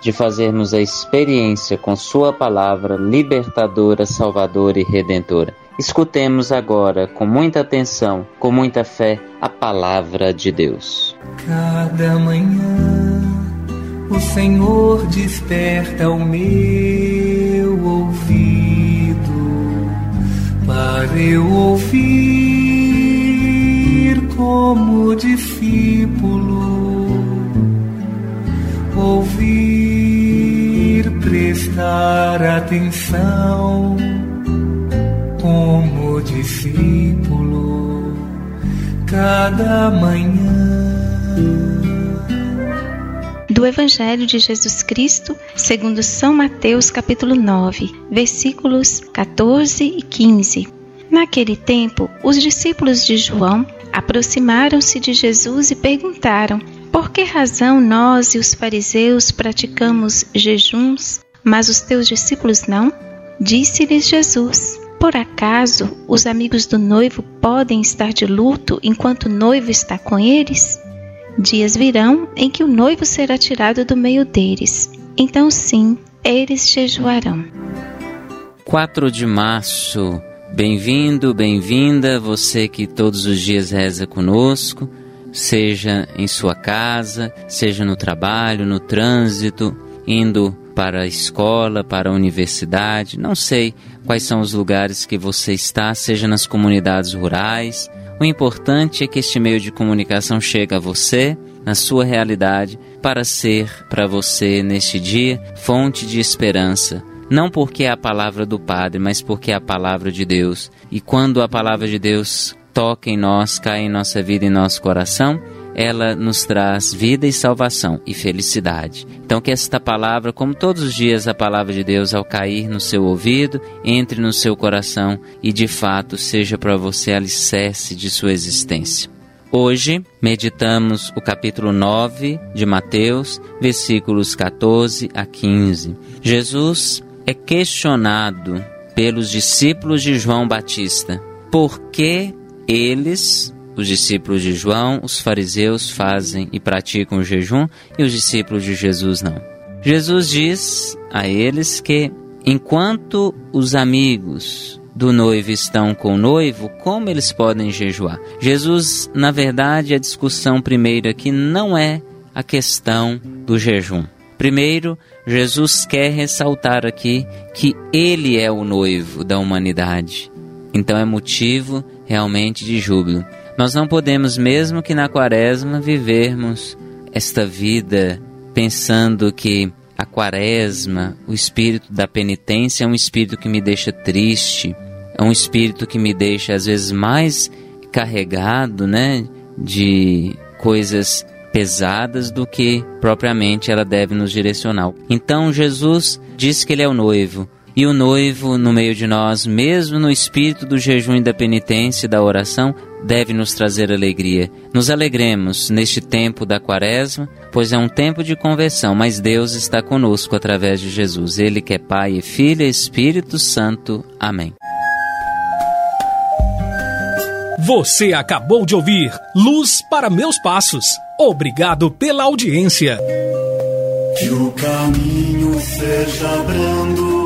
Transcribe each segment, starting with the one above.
de fazermos a experiência com Sua palavra libertadora, salvadora e redentora. Escutemos agora, com muita atenção, com muita fé, a palavra de Deus. Cada manhã o Senhor desperta o meu ouvido para eu ouvir como discípulo. Ouvir, prestar atenção como discípulo cada manhã. do Evangelho de Jesus Cristo, segundo São Mateus, capítulo 9, versículos 14 e 15. Naquele tempo, os discípulos de João aproximaram-se de Jesus e perguntaram: Por que razão nós e os fariseus praticamos jejuns, mas os teus discípulos não? Disse-lhes Jesus: Por acaso os amigos do noivo podem estar de luto enquanto o noivo está com eles? Dias virão em que o noivo será tirado do meio deles. Então, sim, eles jejuarão. 4 de março. Bem-vindo, bem-vinda, você que todos os dias reza conosco, seja em sua casa, seja no trabalho, no trânsito, indo para a escola, para a universidade, não sei quais são os lugares que você está, seja nas comunidades rurais. O importante é que este meio de comunicação chegue a você, na sua realidade, para ser para você neste dia fonte de esperança. Não porque é a palavra do Padre, mas porque é a palavra de Deus. E quando a palavra de Deus toca em nós, cai em nossa vida e nosso coração, ela nos traz vida e salvação e felicidade. Então, que esta palavra, como todos os dias a palavra de Deus, ao cair no seu ouvido, entre no seu coração e de fato seja para você alicerce de sua existência. Hoje meditamos o capítulo 9 de Mateus, versículos 14 a 15. Jesus é questionado pelos discípulos de João Batista por que eles os discípulos de João, os fariseus fazem e praticam o jejum e os discípulos de Jesus não. Jesus diz a eles que enquanto os amigos do noivo estão com o noivo, como eles podem jejuar? Jesus, na verdade, a discussão primeira aqui não é a questão do jejum. Primeiro, Jesus quer ressaltar aqui que ele é o noivo da humanidade. Então é motivo realmente de júbilo. Nós não podemos, mesmo que na quaresma, vivermos esta vida pensando que a quaresma, o espírito da penitência, é um espírito que me deixa triste, é um espírito que me deixa às vezes mais carregado, né, de coisas pesadas do que propriamente ela deve nos direcionar. Então Jesus diz que ele é o noivo, e o noivo no meio de nós, mesmo no espírito do jejum e da penitência e da oração, deve nos trazer alegria. Nos alegremos neste tempo da quaresma, pois é um tempo de conversão, mas Deus está conosco através de Jesus. Ele que é Pai e Filho e Espírito Santo. Amém. Você acabou de ouvir Luz para Meus Passos. Obrigado pela audiência. Que o caminho seja brando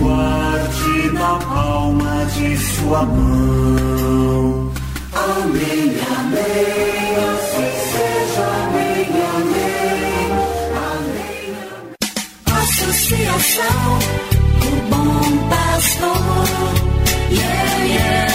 guarde na palma de sua mão. Amém, amém, assim seja, amém, amém, amém. Associação do Bom Pastor. Yeah.